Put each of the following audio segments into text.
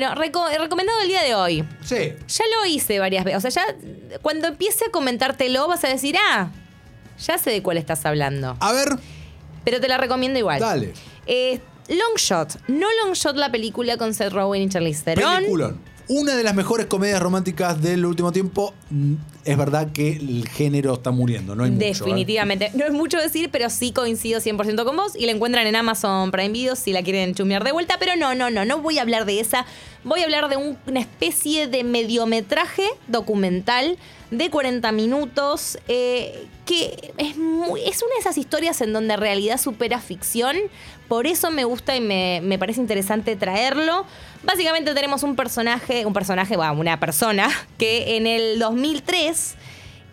Bueno, reco- recomendado el día de hoy. Sí. Ya lo hice varias veces. O sea, ya cuando empiece a comentártelo vas a decir, ah, ya sé de cuál estás hablando. A ver, Pero te la recomiendo igual. dale. Eh, Long Shot. No Long Shot la película con Seth Rogen y Charlize Theron. Peliculón. Una de las mejores comedias románticas del último tiempo. Es verdad que el género está muriendo, no hay mucho. ¿eh? Definitivamente. No es mucho decir, pero sí coincido 100% con vos. Y la encuentran en Amazon Prime Video si la quieren chumear de vuelta. Pero no, no, no. No voy a hablar de esa. Voy a hablar de un- una especie de mediometraje documental de 40 minutos. eh, que es, muy, es una de esas historias en donde realidad supera ficción. Por eso me gusta y me, me parece interesante traerlo. Básicamente tenemos un personaje, un personaje, bueno, una persona que en el 2003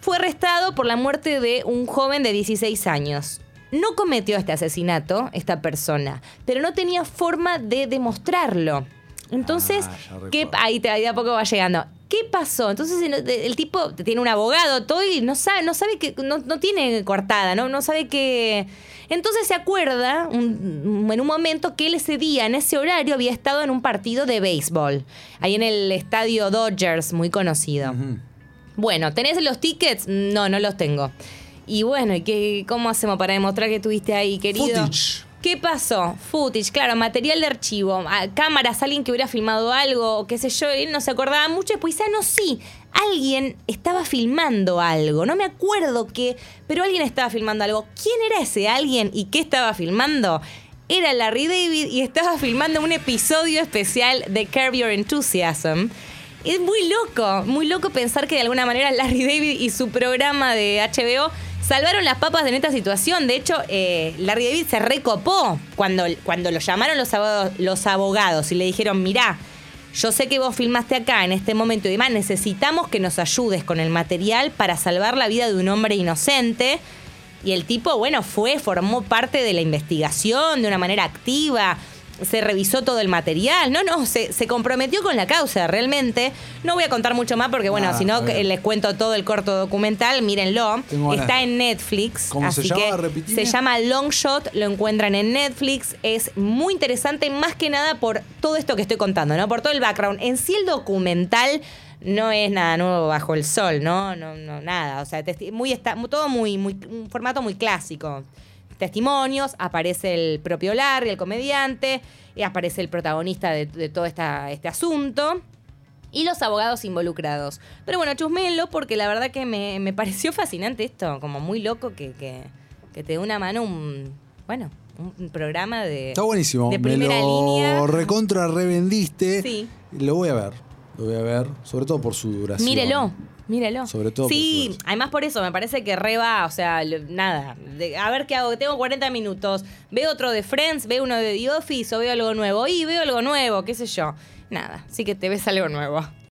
fue arrestado por la muerte de un joven de 16 años. No cometió este asesinato, esta persona, pero no tenía forma de demostrarlo. Entonces, Ah. ¿qué, ahí, te- ahí de a poco va llegando. ¿Qué pasó? Entonces el, el tipo tiene un abogado, todo, y no sabe, no sabe que, no, no tiene coartada, ¿no? No sabe que. Entonces se acuerda un- en un momento que él ese día, en ese horario, había estado en un partido de béisbol. Ahí en el estadio Dodgers, muy conocido. Bueno, ¿tenés los tickets? No, no los tengo. Y bueno, ¿y qué, ¿cómo hacemos para demostrar que estuviste ahí, querido? Footage. ¿Qué pasó? Footage, claro, material de archivo, cámaras, alguien que hubiera filmado algo, o qué sé yo, él no se acordaba mucho, después dice, ah, no, sí, alguien estaba filmando algo, no me acuerdo qué, pero alguien estaba filmando algo. ¿Quién era ese alguien y qué estaba filmando? Era Larry David y estaba filmando un episodio especial de Curb Your Enthusiasm. Es muy loco, muy loco pensar que de alguna manera Larry David y su programa de HBO salvaron las papas en esta situación. De hecho, eh, Larry David se recopó cuando, cuando lo llamaron los abogados, los abogados y le dijeron, mirá, yo sé que vos filmaste acá en este momento y demás, necesitamos que nos ayudes con el material para salvar la vida de un hombre inocente. Y el tipo, bueno, fue, formó parte de la investigación de una manera activa, se revisó todo el material, no, no, se, se comprometió con la causa, realmente. No voy a contar mucho más porque, bueno, Nada, si no, les cuento todo el corto documental, mírenlo. Tengo. Está en Netflix. ¿Cómo se así llama? que Repetime. se llama Long Shot, lo encuentran en Netflix. Es muy interesante, más que nada por todo esto que estoy contando, ¿no? Por todo el background. En sí, el documental no es nada nuevo bajo el sol, ¿no? No, no, nada. O sea, muy está, todo muy, muy, un formato muy clásico. Testimonios, aparece el propio Larry, el comediante, y aparece el protagonista de, de todo esta, este asunto. Y los abogados involucrados. Pero bueno, chusmelo porque la verdad que me, me pareció fascinante esto, como muy loco que, que, que te dé una mano un, bueno, un, programa de, Está buenísimo. de Me lo línea. recontra revendiste. Sí. Lo voy a ver. Lo voy a ver. Sobre todo por su duración. Mírelo, mírelo. Sobre todo Sí, además por eso me parece que reba, o sea, nada. de- a ver qué hago, tengo 40 minutos. Veo otro de Friends, veo uno de The Office o veo algo nuevo. Y veo algo nuevo, qué sé yo. Nada, sí que te ves algo nuevo.